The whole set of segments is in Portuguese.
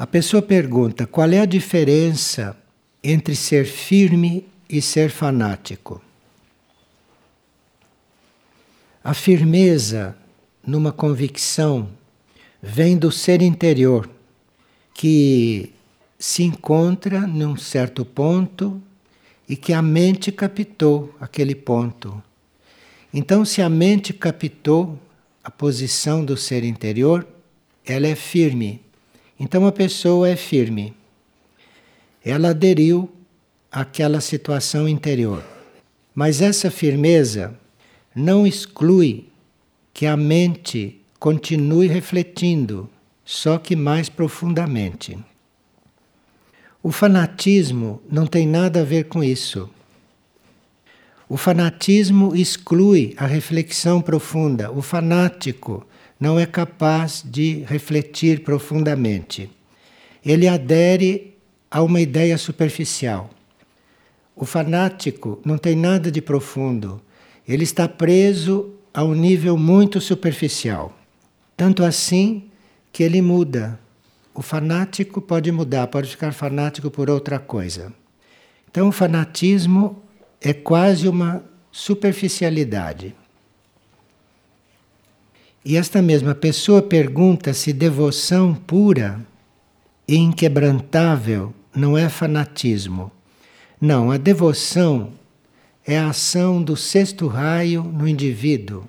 A pessoa pergunta qual é a diferença entre ser firme e ser fanático. A firmeza numa convicção vem do ser interior, que se encontra num certo ponto e que a mente captou aquele ponto. Então, se a mente captou a posição do ser interior, ela é firme. Então, a pessoa é firme. Ela aderiu àquela situação interior. Mas essa firmeza não exclui que a mente continue refletindo, só que mais profundamente. O fanatismo não tem nada a ver com isso. O fanatismo exclui a reflexão profunda. O fanático não é capaz de refletir profundamente. Ele adere a uma ideia superficial. O fanático não tem nada de profundo. Ele está preso a um nível muito superficial. Tanto assim que ele muda o fanático pode mudar, pode ficar fanático por outra coisa. Então, o fanatismo é quase uma superficialidade. E esta mesma pessoa pergunta se devoção pura e inquebrantável não é fanatismo. Não, a devoção é a ação do sexto raio no indivíduo.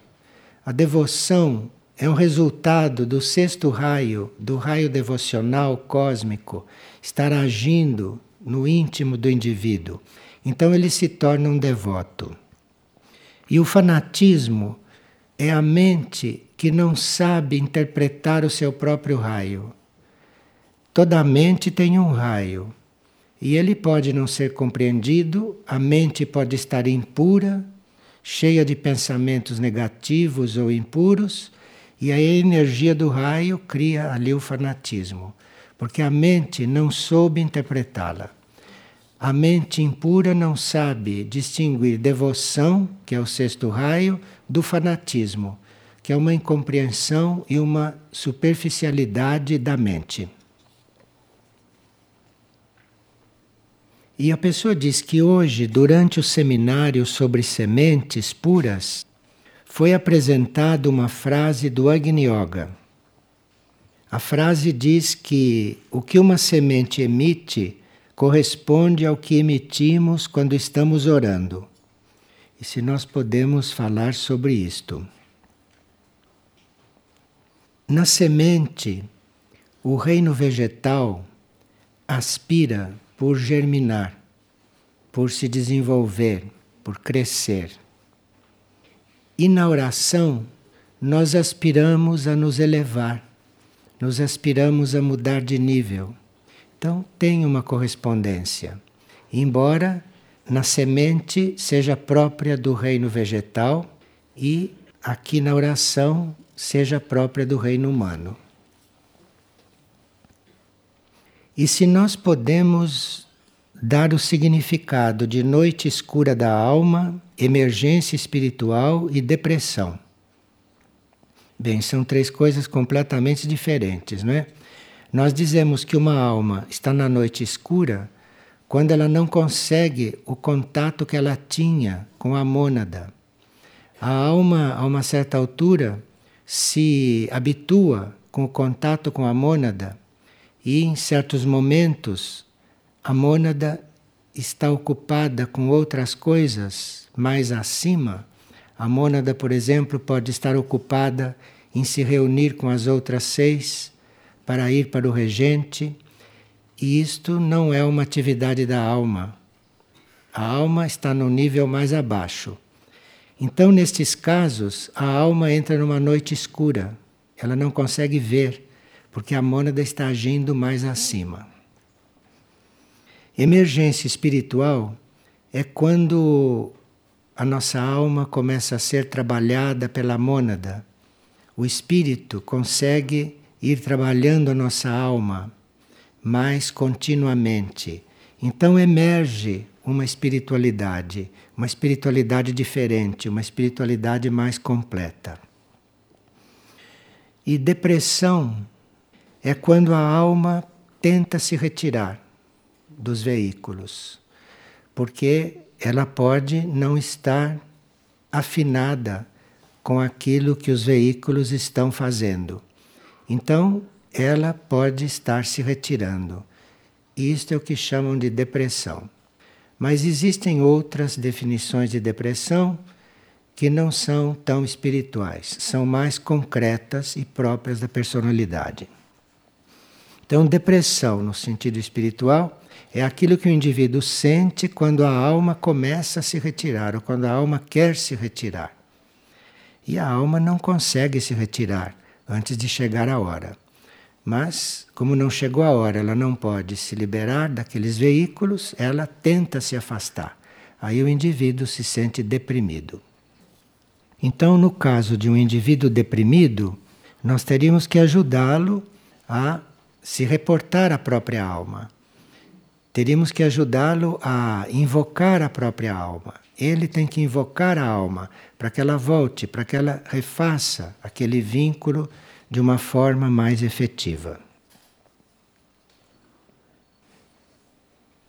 A devoção é um resultado do sexto raio, do raio devocional cósmico, estar agindo no íntimo do indivíduo. Então ele se torna um devoto. E o fanatismo é a mente que não sabe interpretar o seu próprio raio. Toda mente tem um raio. E ele pode não ser compreendido, a mente pode estar impura, cheia de pensamentos negativos ou impuros, e a energia do raio cria ali o fanatismo, porque a mente não soube interpretá-la. A mente impura não sabe distinguir devoção, que é o sexto raio, do fanatismo, que é uma incompreensão e uma superficialidade da mente. E a pessoa diz que hoje, durante o seminário sobre sementes puras, foi apresentada uma frase do Agni Yoga. A frase diz que o que uma semente emite corresponde ao que emitimos quando estamos orando. E se nós podemos falar sobre isto. Na semente, o reino vegetal aspira por germinar, por se desenvolver, por crescer. E na oração, nós aspiramos a nos elevar, nos aspiramos a mudar de nível. Então, tem uma correspondência. Embora na semente seja própria do reino vegetal e aqui na oração seja própria do reino humano. E se nós podemos dar o significado de noite escura da alma, emergência espiritual e depressão. Bem, são três coisas completamente diferentes, não é? Nós dizemos que uma alma está na noite escura quando ela não consegue o contato que ela tinha com a mônada. A alma, a uma certa altura, se habitua com o contato com a mônada e, em certos momentos, a mônada está ocupada com outras coisas mais acima. A mônada, por exemplo, pode estar ocupada em se reunir com as outras seis para ir para o regente, e isto não é uma atividade da alma. A alma está no nível mais abaixo. Então, nestes casos, a alma entra numa noite escura. Ela não consegue ver, porque a mônada está agindo mais acima. Emergência espiritual é quando a nossa alma começa a ser trabalhada pela mônada. O espírito consegue ir trabalhando a nossa alma mais continuamente. Então emerge uma espiritualidade, uma espiritualidade diferente, uma espiritualidade mais completa. E depressão é quando a alma tenta se retirar dos veículos, porque ela pode não estar afinada com aquilo que os veículos estão fazendo. Então, ela pode estar se retirando. Isto é o que chamam de depressão. Mas existem outras definições de depressão que não são tão espirituais, são mais concretas e próprias da personalidade. Então, depressão no sentido espiritual é aquilo que o indivíduo sente quando a alma começa a se retirar ou quando a alma quer se retirar. E a alma não consegue se retirar antes de chegar a hora. Mas, como não chegou a hora, ela não pode se liberar daqueles veículos, ela tenta se afastar. Aí o indivíduo se sente deprimido. Então, no caso de um indivíduo deprimido, nós teríamos que ajudá-lo a se reportar à própria alma. Teríamos que ajudá-lo a invocar a própria alma. Ele tem que invocar a alma para que ela volte, para que ela refaça aquele vínculo de uma forma mais efetiva.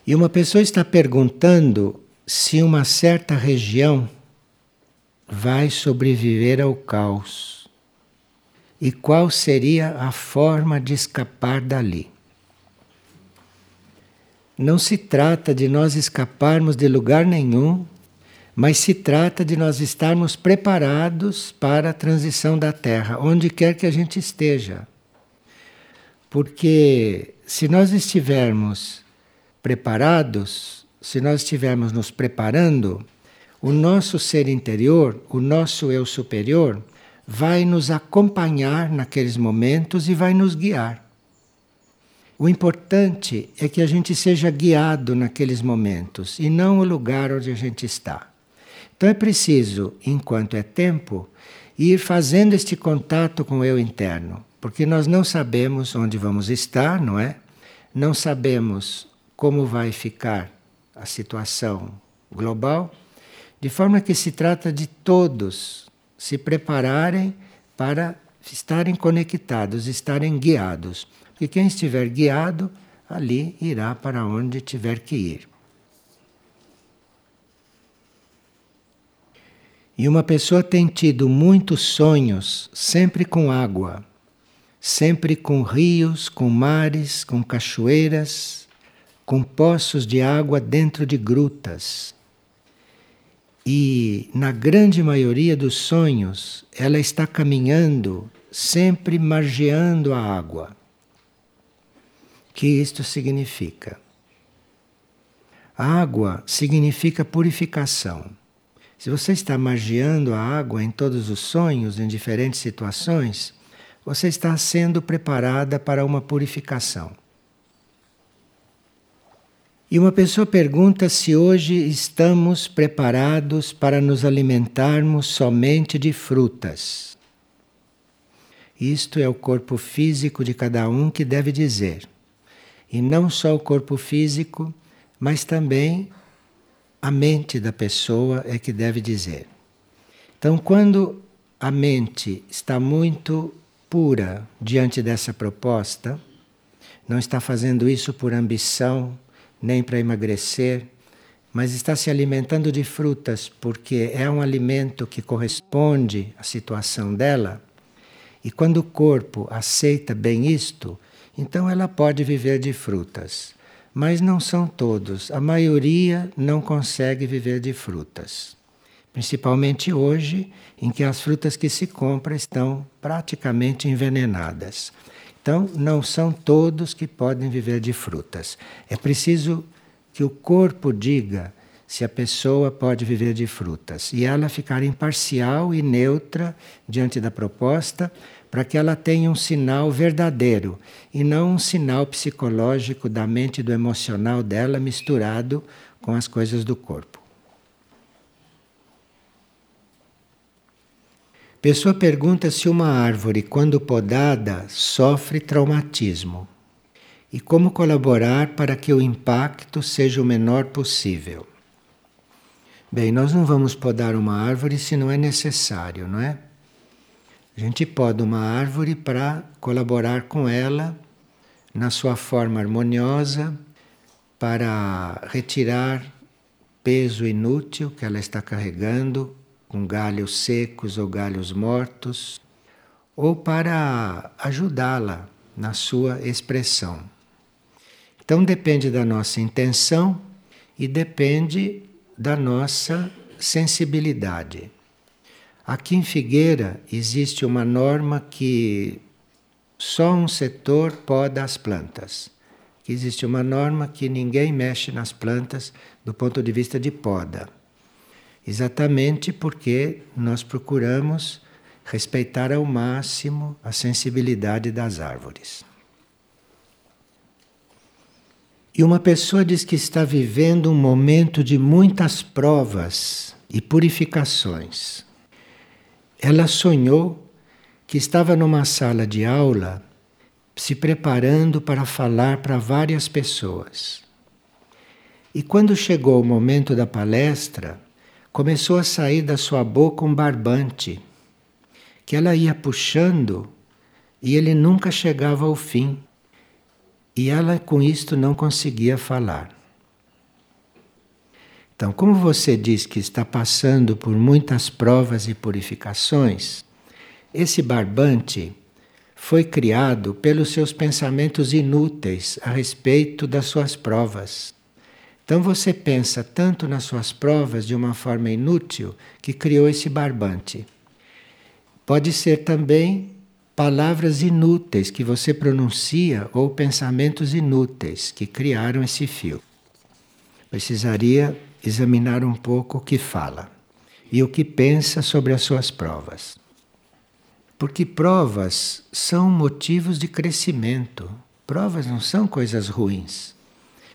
E uma pessoa está perguntando se uma certa região vai sobreviver ao caos e qual seria a forma de escapar dali. Não se trata de nós escaparmos de lugar nenhum mas se trata de nós estarmos preparados para a transição da Terra, onde quer que a gente esteja. Porque se nós estivermos preparados, se nós estivermos nos preparando, o nosso ser interior, o nosso eu superior, vai nos acompanhar naqueles momentos e vai nos guiar. O importante é que a gente seja guiado naqueles momentos e não o lugar onde a gente está. Então é preciso, enquanto é tempo, ir fazendo este contato com o eu interno, porque nós não sabemos onde vamos estar, não é? Não sabemos como vai ficar a situação global, de forma que se trata de todos se prepararem para estarem conectados, estarem guiados. Porque quem estiver guiado, ali irá para onde tiver que ir. E uma pessoa tem tido muitos sonhos, sempre com água, sempre com rios, com mares, com cachoeiras, com poços de água dentro de grutas. E na grande maioria dos sonhos, ela está caminhando, sempre margeando a água. O que isto significa? A água significa purificação. Se você está magiando a água em todos os sonhos, em diferentes situações, você está sendo preparada para uma purificação. E uma pessoa pergunta se hoje estamos preparados para nos alimentarmos somente de frutas. Isto é o corpo físico de cada um que deve dizer. E não só o corpo físico, mas também a mente da pessoa é que deve dizer. Então, quando a mente está muito pura diante dessa proposta, não está fazendo isso por ambição, nem para emagrecer, mas está se alimentando de frutas porque é um alimento que corresponde à situação dela. E quando o corpo aceita bem isto, então ela pode viver de frutas mas não são todos. A maioria não consegue viver de frutas. Principalmente hoje, em que as frutas que se compra estão praticamente envenenadas. Então, não são todos que podem viver de frutas. É preciso que o corpo diga se a pessoa pode viver de frutas e ela ficar imparcial e neutra diante da proposta para que ela tenha um sinal verdadeiro e não um sinal psicológico da mente do emocional dela misturado com as coisas do corpo. Pessoa pergunta se uma árvore, quando podada, sofre traumatismo e como colaborar para que o impacto seja o menor possível. Bem, nós não vamos podar uma árvore se não é necessário, não é? A gente poda uma árvore para colaborar com ela na sua forma harmoniosa para retirar peso inútil que ela está carregando com galhos secos ou galhos mortos, ou para ajudá-la na sua expressão. Então depende da nossa intenção e depende da nossa sensibilidade. Aqui em Figueira existe uma norma que só um setor poda as plantas. Que existe uma norma que ninguém mexe nas plantas do ponto de vista de poda. Exatamente porque nós procuramos respeitar ao máximo a sensibilidade das árvores. E uma pessoa diz que está vivendo um momento de muitas provas e purificações. Ela sonhou que estava numa sala de aula se preparando para falar para várias pessoas. E quando chegou o momento da palestra, começou a sair da sua boca um barbante que ela ia puxando e ele nunca chegava ao fim. E ela com isto não conseguia falar. Então, como você diz que está passando por muitas provas e purificações, esse barbante foi criado pelos seus pensamentos inúteis a respeito das suas provas. Então você pensa tanto nas suas provas de uma forma inútil que criou esse barbante. Pode ser também palavras inúteis que você pronuncia ou pensamentos inúteis que criaram esse fio. Precisaria examinar um pouco o que fala e o que pensa sobre as suas provas. Porque provas são motivos de crescimento. Provas não são coisas ruins.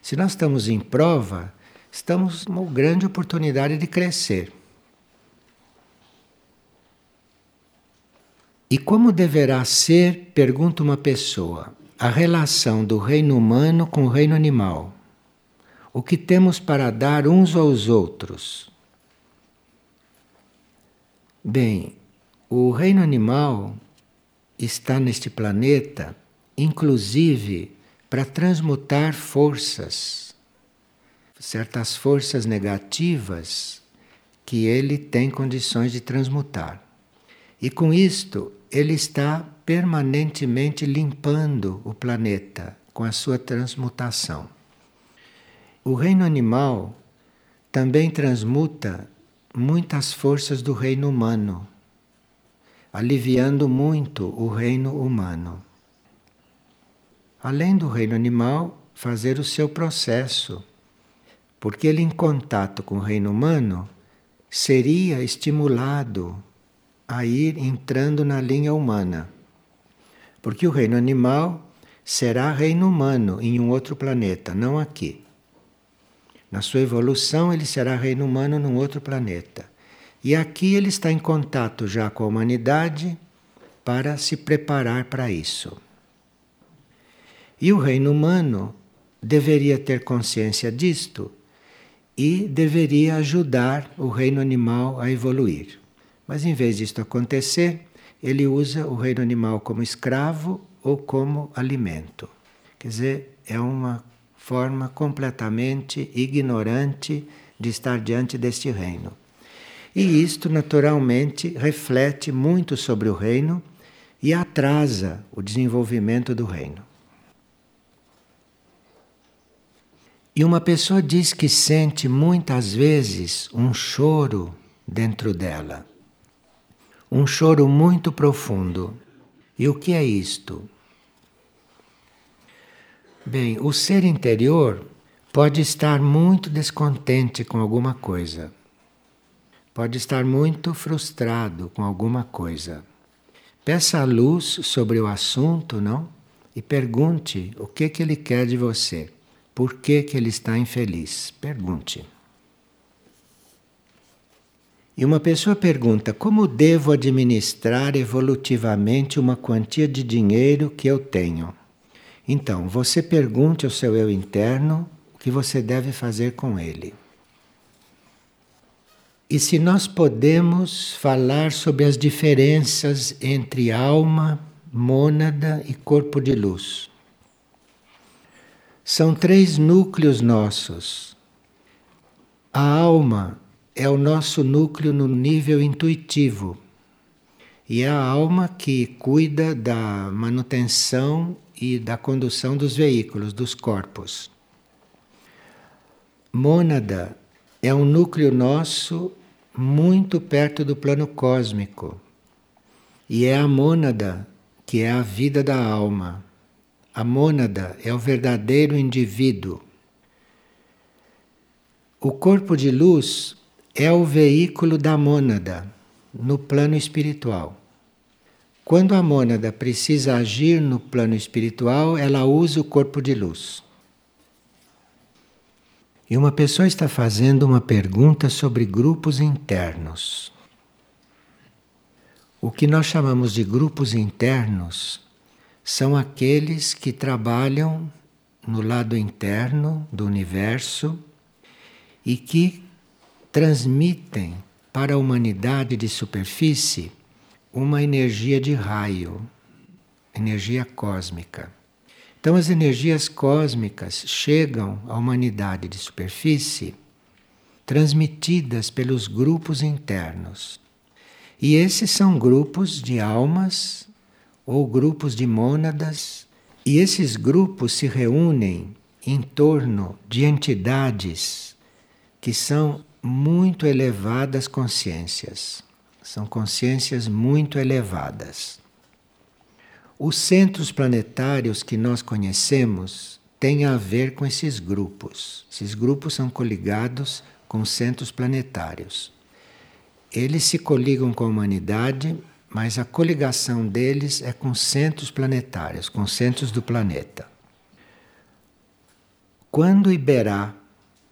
Se nós estamos em prova, estamos numa grande oportunidade de crescer. E como deverá ser, pergunta uma pessoa, a relação do reino humano com o reino animal? O que temos para dar uns aos outros? Bem, o reino animal está neste planeta, inclusive para transmutar forças, certas forças negativas que ele tem condições de transmutar. E com isto, ele está permanentemente limpando o planeta com a sua transmutação. O reino animal também transmuta muitas forças do reino humano, aliviando muito o reino humano. Além do reino animal, fazer o seu processo, porque ele, em contato com o reino humano, seria estimulado a ir entrando na linha humana. Porque o reino animal será reino humano em um outro planeta, não aqui. Na sua evolução, ele será reino humano num outro planeta. E aqui ele está em contato já com a humanidade para se preparar para isso. E o reino humano deveria ter consciência disto e deveria ajudar o reino animal a evoluir. Mas em vez disto acontecer, ele usa o reino animal como escravo ou como alimento. Quer dizer, é uma forma completamente ignorante de estar diante deste reino. E isto, naturalmente, reflete muito sobre o reino e atrasa o desenvolvimento do reino. E uma pessoa diz que sente muitas vezes um choro dentro dela um choro muito profundo. E o que é isto? Bem, o ser interior pode estar muito descontente com alguma coisa. Pode estar muito frustrado com alguma coisa. Peça a luz sobre o assunto, não? E pergunte o que que ele quer de você. Por que que ele está infeliz? Pergunte. E uma pessoa pergunta: como devo administrar evolutivamente uma quantia de dinheiro que eu tenho? Então, você pergunte ao seu eu interno o que você deve fazer com ele. E se nós podemos falar sobre as diferenças entre alma, mônada e corpo de luz. São três núcleos nossos. A alma é o nosso núcleo no nível intuitivo. E é a alma que cuida da manutenção e da condução dos veículos, dos corpos. Mônada é um núcleo nosso muito perto do plano cósmico. E é a mônada que é a vida da alma. A mônada é o verdadeiro indivíduo. O corpo de luz é o veículo da mônada no plano espiritual. Quando a mônada precisa agir no plano espiritual, ela usa o corpo de luz. E uma pessoa está fazendo uma pergunta sobre grupos internos. O que nós chamamos de grupos internos são aqueles que trabalham no lado interno do universo e que transmitem para a humanidade de superfície uma energia de raio, energia cósmica. Então, as energias cósmicas chegam à humanidade de superfície transmitidas pelos grupos internos. E esses são grupos de almas ou grupos de mônadas, e esses grupos se reúnem em torno de entidades que são muito elevadas consciências. São consciências muito elevadas. Os centros planetários que nós conhecemos têm a ver com esses grupos. Esses grupos são coligados com centros planetários. Eles se coligam com a humanidade, mas a coligação deles é com centros planetários, com centros do planeta. Quando Iberá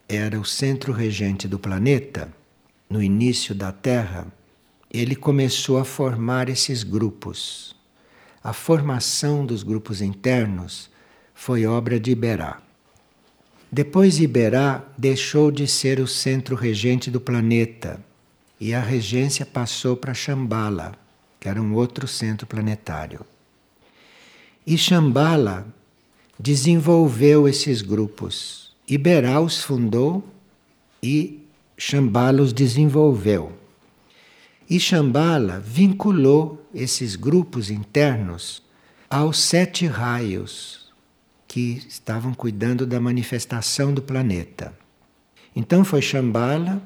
era o centro regente do planeta, no início da Terra, ele começou a formar esses grupos a formação dos grupos internos foi obra de Iberá. Depois Iberá deixou de ser o centro regente do planeta e a regência passou para Shambhala, que era um outro centro planetário. E Shambhala desenvolveu esses grupos. Iberá os fundou e Shambhala os desenvolveu. E Shambhala vinculou esses grupos internos aos sete raios que estavam cuidando da manifestação do planeta. Então foi Shambhala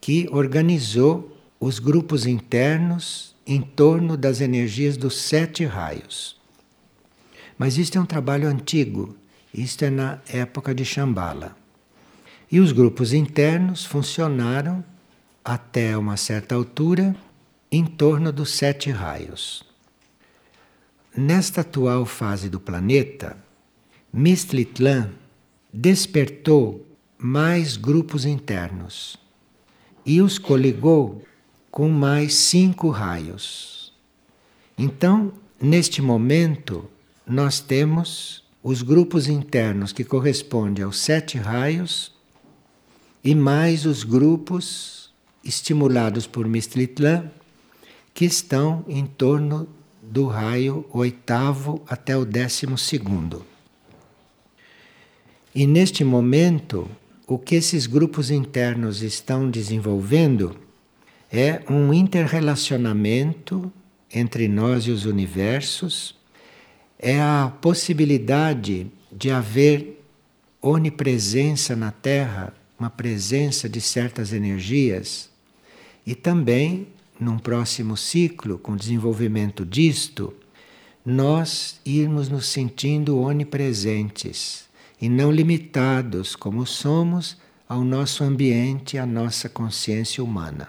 que organizou os grupos internos em torno das energias dos sete raios. Mas isto é um trabalho antigo, isto é na época de Shambhala. E os grupos internos funcionaram até uma certa altura em torno dos sete raios. Nesta atual fase do planeta, Mistlitlan despertou mais grupos internos e os coligou com mais cinco raios. Então, neste momento, nós temos os grupos internos que correspondem aos sete raios e mais os grupos estimulados por Mistlitlan, que estão em torno do raio oitavo até o décimo segundo. E neste momento, o que esses grupos internos estão desenvolvendo é um interrelacionamento entre nós e os universos, é a possibilidade de haver onipresença na Terra, uma presença de certas energias e também, num próximo ciclo, com o desenvolvimento disto, nós irmos nos sentindo onipresentes e não limitados como somos ao nosso ambiente, à nossa consciência humana.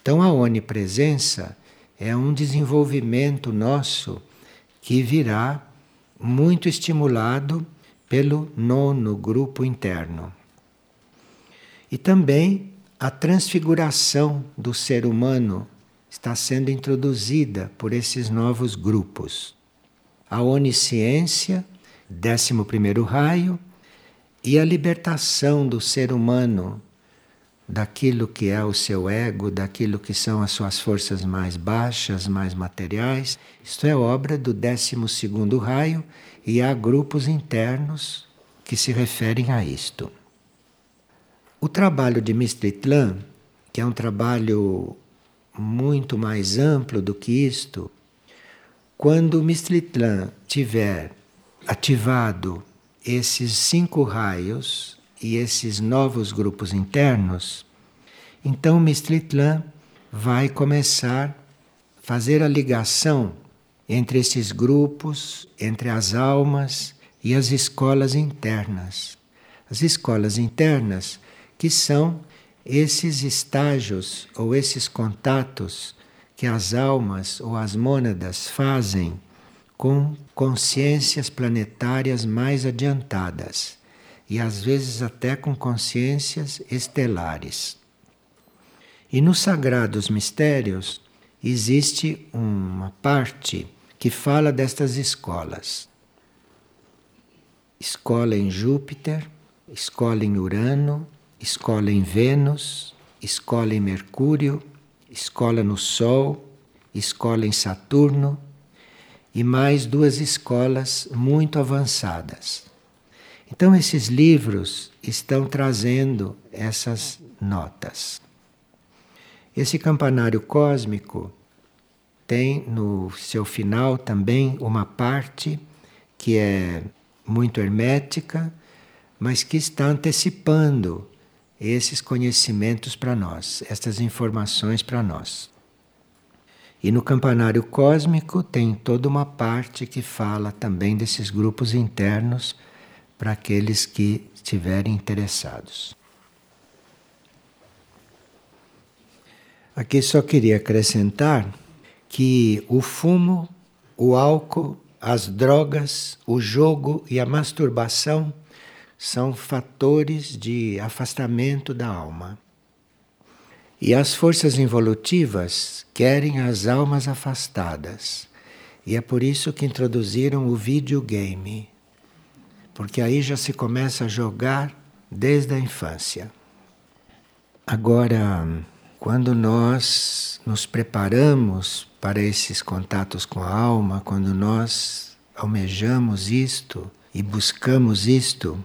Então, a onipresença é um desenvolvimento nosso que virá muito estimulado pelo nono grupo interno. E também a transfiguração do ser humano está sendo introduzida por esses novos grupos. A onisciência, décimo primeiro raio, e a libertação do ser humano daquilo que é o seu ego, daquilo que são as suas forças mais baixas, mais materiais. Isto é obra do décimo segundo raio e há grupos internos que se referem a isto. O trabalho de Mistritlan, que é um trabalho muito mais amplo do que isto, quando Mistritlan tiver ativado esses cinco raios e esses novos grupos internos, então Mistritlan vai começar a fazer a ligação entre esses grupos, entre as almas e as escolas internas. As escolas internas que são esses estágios ou esses contatos que as almas ou as mônadas fazem com consciências planetárias mais adiantadas e às vezes até com consciências estelares. E nos sagrados mistérios existe uma parte que fala destas escolas. Escola em Júpiter, escola em Urano, escola em Vênus, escola em Mercúrio, escola no Sol, escola em Saturno e mais duas escolas muito avançadas. Então, esses livros estão trazendo essas notas. Esse campanário cósmico tem no seu final também uma parte que é muito hermética, mas que está antecipando esses conhecimentos para nós, estas informações para nós. E no campanário cósmico tem toda uma parte que fala também desses grupos internos para aqueles que estiverem interessados. Aqui só queria acrescentar que o fumo, o álcool, as drogas, o jogo e a masturbação são fatores de afastamento da alma. E as forças involutivas querem as almas afastadas. E é por isso que introduziram o videogame. Porque aí já se começa a jogar desde a infância. Agora, quando nós nos preparamos para esses contatos com a alma, quando nós almejamos isto e buscamos isto,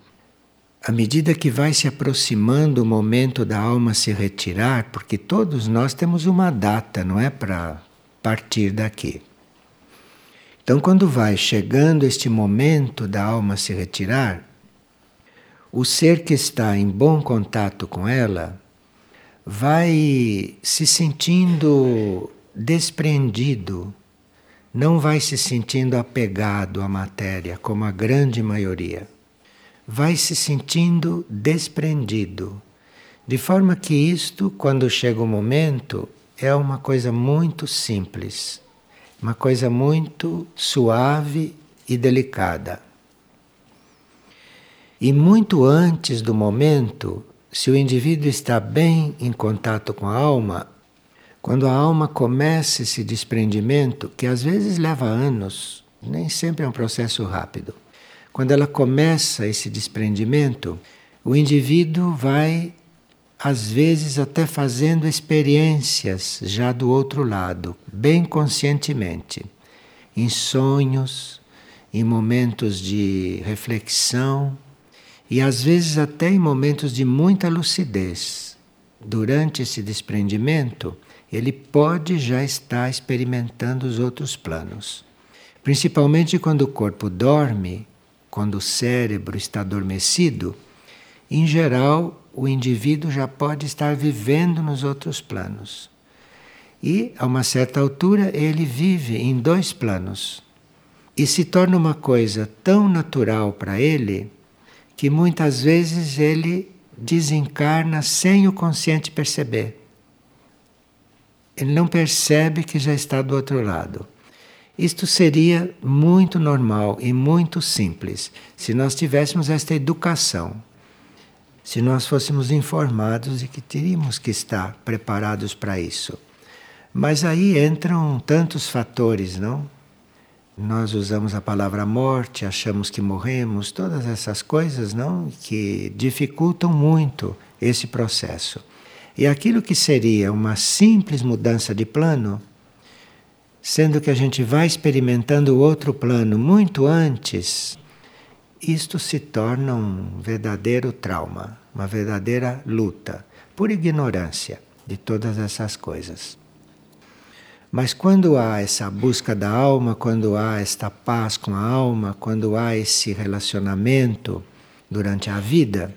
à medida que vai se aproximando o momento da alma se retirar, porque todos nós temos uma data, não é para partir daqui. Então, quando vai chegando este momento da alma se retirar, o ser que está em bom contato com ela vai se sentindo desprendido, não vai se sentindo apegado à matéria, como a grande maioria vai se sentindo desprendido. De forma que isto, quando chega o momento, é uma coisa muito simples, uma coisa muito suave e delicada. E muito antes do momento, se o indivíduo está bem em contato com a alma, quando a alma começa esse desprendimento, que às vezes leva anos, nem sempre é um processo rápido quando ela começa esse desprendimento, o indivíduo vai, às vezes, até fazendo experiências já do outro lado, bem conscientemente, em sonhos, em momentos de reflexão e às vezes até em momentos de muita lucidez. Durante esse desprendimento, ele pode já estar experimentando os outros planos. Principalmente quando o corpo dorme, quando o cérebro está adormecido, em geral o indivíduo já pode estar vivendo nos outros planos. E, a uma certa altura, ele vive em dois planos. E se torna uma coisa tão natural para ele que muitas vezes ele desencarna sem o consciente perceber. Ele não percebe que já está do outro lado. Isto seria muito normal e muito simples se nós tivéssemos esta educação, se nós fôssemos informados de que teríamos que estar preparados para isso. Mas aí entram tantos fatores, não? Nós usamos a palavra morte, achamos que morremos, todas essas coisas, não? Que dificultam muito esse processo. E aquilo que seria uma simples mudança de plano, sendo que a gente vai experimentando o outro plano muito antes, isto se torna um verdadeiro trauma, uma verdadeira luta, por ignorância de todas essas coisas. Mas quando há essa busca da alma, quando há esta paz com a alma, quando há esse relacionamento durante a vida,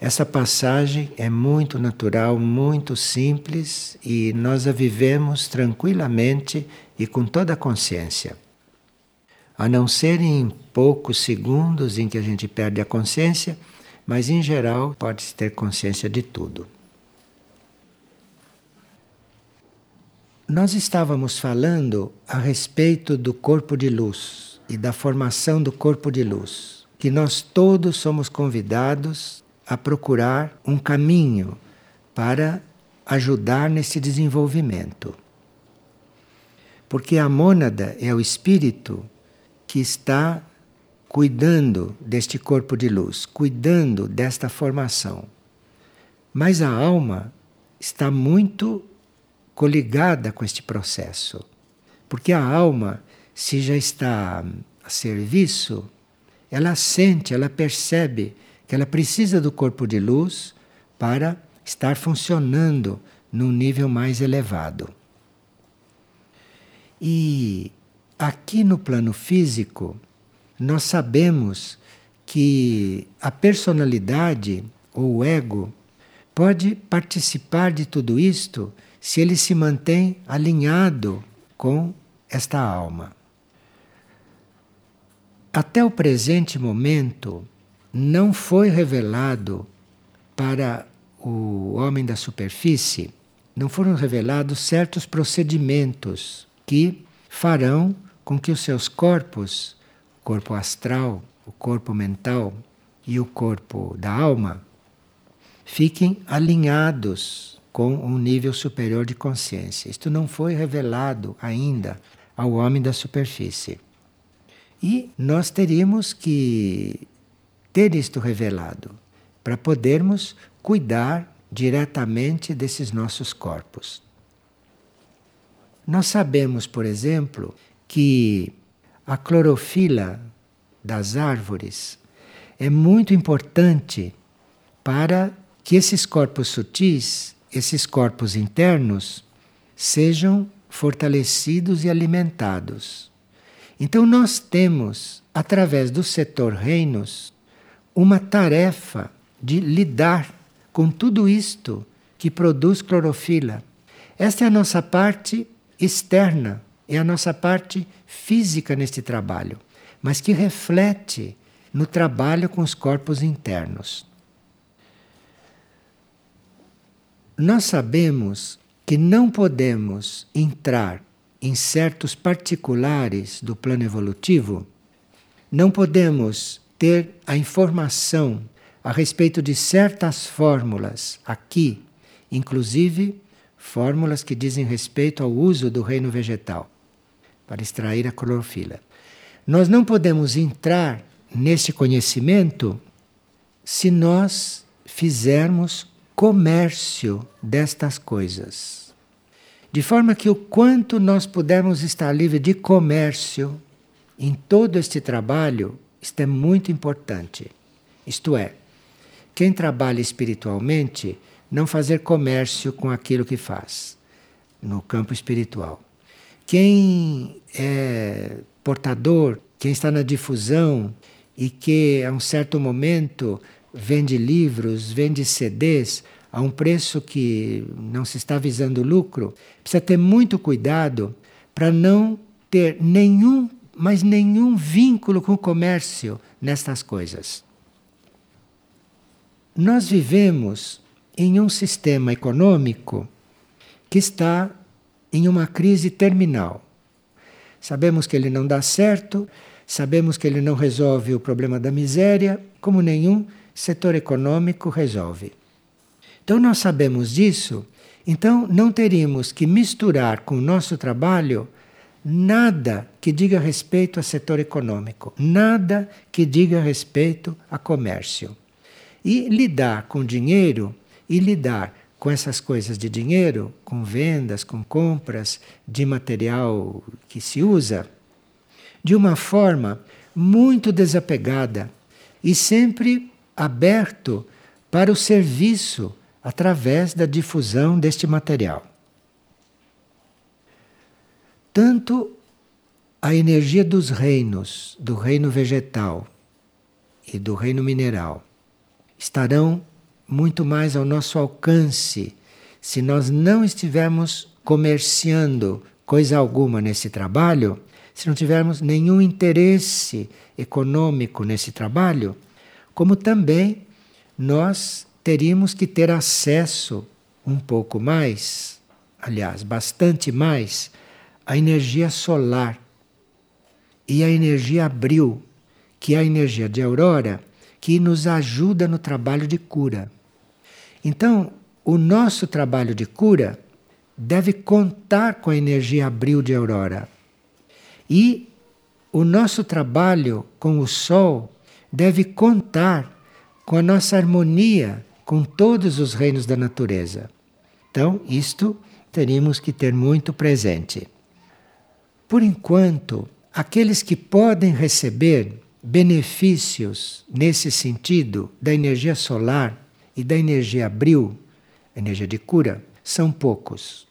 essa passagem é muito natural, muito simples e nós a vivemos tranquilamente e com toda a consciência. A não ser em poucos segundos em que a gente perde a consciência, mas em geral pode-se ter consciência de tudo. Nós estávamos falando a respeito do corpo de luz e da formação do corpo de luz, que nós todos somos convidados a procurar um caminho para ajudar nesse desenvolvimento. Porque a mônada é o espírito que está cuidando deste corpo de luz, cuidando desta formação. Mas a alma está muito coligada com este processo. Porque a alma, se já está a serviço, ela sente, ela percebe que ela precisa do corpo de luz para estar funcionando num nível mais elevado. E aqui no plano físico, nós sabemos que a personalidade ou o ego pode participar de tudo isto se ele se mantém alinhado com esta alma. Até o presente momento, não foi revelado para o homem da superfície, não foram revelados certos procedimentos que farão com que os seus corpos, o corpo astral, o corpo mental e o corpo da alma, fiquem alinhados com um nível superior de consciência. Isto não foi revelado ainda ao homem da superfície. E nós teríamos que ter isto revelado para podermos cuidar diretamente desses nossos corpos. Nós sabemos, por exemplo, que a clorofila das árvores é muito importante para que esses corpos sutis esses corpos internos sejam fortalecidos e alimentados. Então, nós temos, através do setor reinos, uma tarefa de lidar com tudo isto que produz clorofila. Esta é a nossa parte externa, é a nossa parte física neste trabalho, mas que reflete no trabalho com os corpos internos. nós sabemos que não podemos entrar em certos particulares do plano evolutivo, não podemos ter a informação a respeito de certas fórmulas aqui, inclusive fórmulas que dizem respeito ao uso do reino vegetal para extrair a clorofila. Nós não podemos entrar nesse conhecimento se nós fizermos comércio destas coisas. De forma que o quanto nós pudermos estar livre de comércio em todo este trabalho, isto é muito importante. Isto é, quem trabalha espiritualmente, não fazer comércio com aquilo que faz no campo espiritual. Quem é portador, quem está na difusão e que a um certo momento vende livros, vende CDs a um preço que não se está visando lucro, precisa ter muito cuidado para não ter nenhum, mas nenhum vínculo com o comércio nestas coisas. Nós vivemos em um sistema econômico que está em uma crise terminal. Sabemos que ele não dá certo, sabemos que ele não resolve o problema da miséria, como nenhum setor econômico resolve. Então nós sabemos disso, então não teríamos que misturar com o nosso trabalho nada que diga respeito a setor econômico, nada que diga respeito a comércio. E lidar com dinheiro e lidar com essas coisas de dinheiro, com vendas, com compras de material que se usa, de uma forma muito desapegada e sempre aberto para o serviço através da difusão deste material. Tanto a energia dos reinos, do reino vegetal e do reino mineral, estarão muito mais ao nosso alcance se nós não estivermos comerciando coisa alguma nesse trabalho, se não tivermos nenhum interesse econômico nesse trabalho, como também nós teríamos que ter acesso um pouco mais, aliás, bastante mais, à energia solar e à energia abril, que é a energia de aurora, que nos ajuda no trabalho de cura. Então, o nosso trabalho de cura deve contar com a energia abril de aurora. E o nosso trabalho com o sol deve contar com a nossa harmonia com todos os reinos da natureza. Então, isto teríamos que ter muito presente. Por enquanto, aqueles que podem receber benefícios nesse sentido da energia solar e da energia abril, energia de cura, são poucos.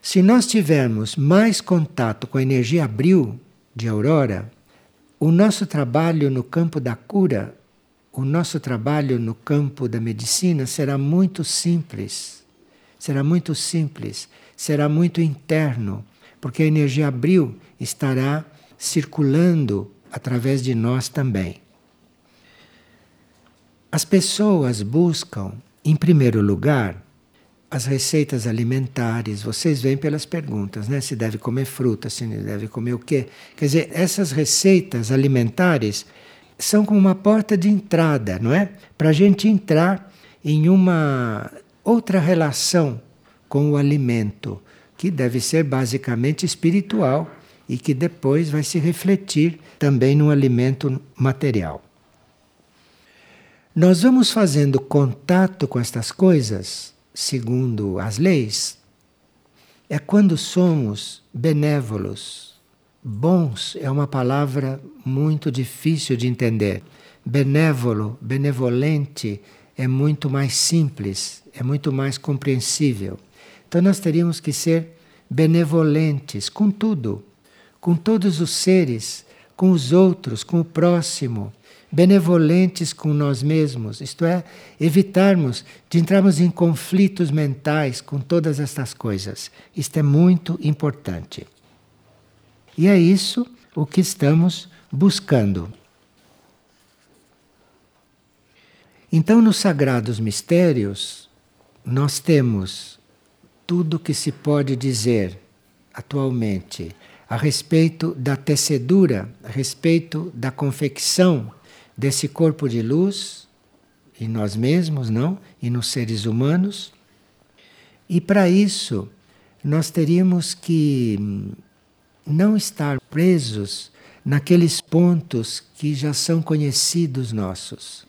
Se nós tivermos mais contato com a energia abril de aurora, o nosso trabalho no campo da cura o nosso trabalho no campo da medicina será muito simples. Será muito simples, será muito interno, porque a energia abril estará circulando através de nós também. As pessoas buscam, em primeiro lugar, as receitas alimentares. Vocês veem pelas perguntas, né? Se deve comer fruta, se deve comer o quê? Quer dizer, essas receitas alimentares são como uma porta de entrada, não é? Para a gente entrar em uma outra relação com o alimento, que deve ser basicamente espiritual e que depois vai se refletir também no alimento material. Nós vamos fazendo contato com estas coisas, segundo as leis, é quando somos benévolos, Bons é uma palavra muito difícil de entender. Benévolo, benevolente é muito mais simples, é muito mais compreensível. Então nós teríamos que ser benevolentes com tudo, com todos os seres, com os outros, com o próximo, benevolentes com nós mesmos, isto é, evitarmos de entrarmos em conflitos mentais com todas estas coisas. Isto é muito importante. E é isso o que estamos buscando. Então, nos sagrados mistérios, nós temos tudo que se pode dizer atualmente a respeito da tecedura, a respeito da confecção desse corpo de luz em nós mesmos, não? E nos seres humanos. E para isso, nós teríamos que não estar presos naqueles pontos que já são conhecidos nossos.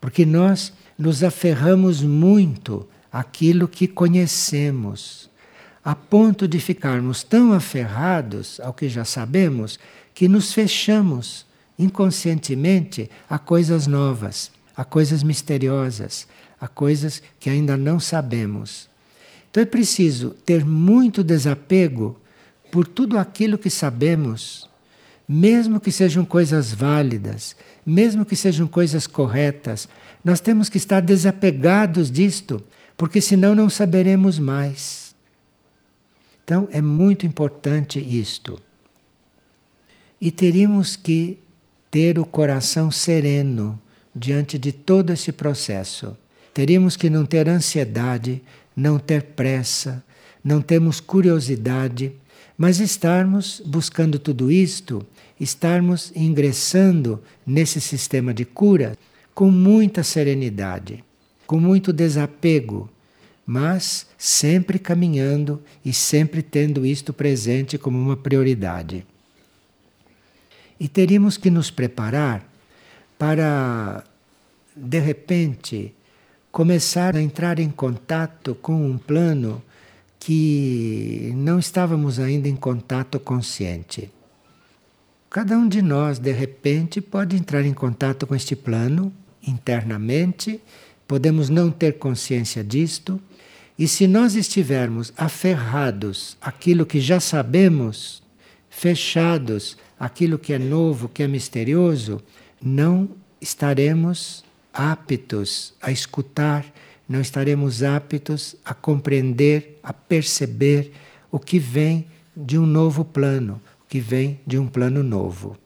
Porque nós nos aferramos muito àquilo que conhecemos, a ponto de ficarmos tão aferrados ao que já sabemos que nos fechamos inconscientemente a coisas novas, a coisas misteriosas, a coisas que ainda não sabemos. Então é preciso ter muito desapego por tudo aquilo que sabemos, mesmo que sejam coisas válidas, mesmo que sejam coisas corretas, nós temos que estar desapegados disto, porque senão não saberemos mais. Então é muito importante isto. E teríamos que ter o coração sereno diante de todo esse processo. Teríamos que não ter ansiedade, não ter pressa, não termos curiosidade mas estarmos buscando tudo isto, estarmos ingressando nesse sistema de cura com muita serenidade, com muito desapego, mas sempre caminhando e sempre tendo isto presente como uma prioridade. E teríamos que nos preparar para, de repente, começar a entrar em contato com um plano que não estávamos ainda em contato consciente. Cada um de nós, de repente, pode entrar em contato com este plano internamente, podemos não ter consciência disto, e se nós estivermos aferrados àquilo que já sabemos, fechados àquilo que é novo, que é misterioso, não estaremos aptos a escutar, não estaremos aptos a compreender, a perceber o que vem de um novo plano, o que vem de um plano novo.